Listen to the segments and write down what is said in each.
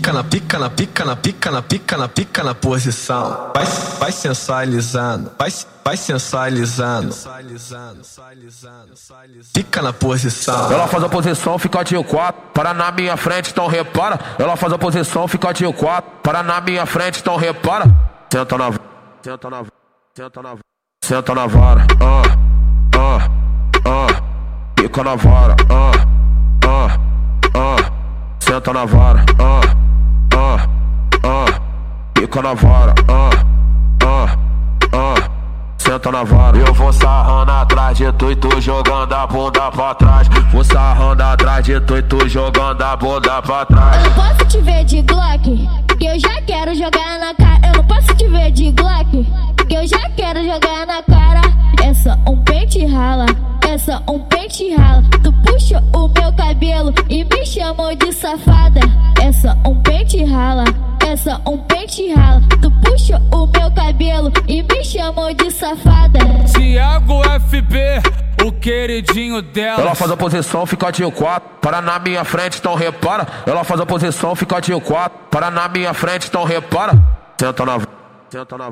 pica na pica na pica na pica na pica na pica na posição. Vai, vai sensualizando, vai, vai sensualizando. Fica na posição. Ela faz a posição, fica de quatro. Para na minha frente, então repara. Ela faz a posição, fica de quatro. Para na minha frente, então repara. Senta na, senta na, senta na, senta na vara. Ah, ah, ah. Fica na vara. Ah, ah, ah. Senta na vara. Ah. Fica na vara. Ah, ah, ah senta na vara. Eu vou sarrando atrás de tu e tu jogando a bunda pra trás. Vou sarrando atrás de tu e tu jogando a bunda pra trás. Eu não posso te ver de Glock, que eu já quero jogar na cara. Eu não posso te ver de Glock, que eu já quero jogar na cara. Essa um pente rala, essa um pente rala. Tu puxa o meu cabelo e me chamou de safada. Essa um pente rala, e me chamou de safada. Tiago FB, o queridinho dela. Ela faz a posição, fica de quatro. Para na minha frente, então repara. Ela faz a posição, fica de quatro. Para na minha frente, então repara. Senta na, senta na,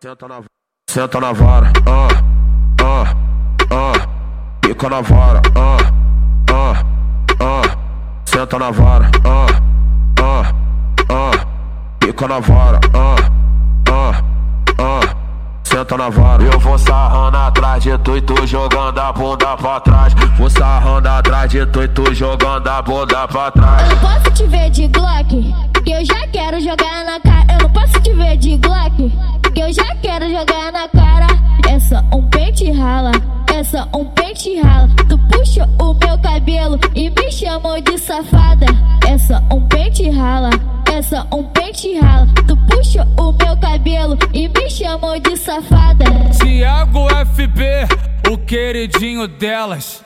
senta na, senta na vara. Ah, ah, ah. Fica na vara. Ah, ah, ah. Senta na vara. Ah, ah, ah. Fica na vara. Ah senta na vara. Eu vou sarrando atrás de tu e tu jogando a bunda pra trás. Vou sarrando atrás de tu e tu jogando a bunda pra trás. Eu não posso te ver de Glock, que eu já quero jogar na cara. Eu não posso te ver de Glock, que eu já quero jogar na cara. Essa um pente rala, essa um pente rala. Tu puxa o meu cabelo e me chamou de safada. Essa um pente rala, essa um pente rala. Tu puxa o meu cabelo e me chamou de safada. Tiago FB, o queridinho delas.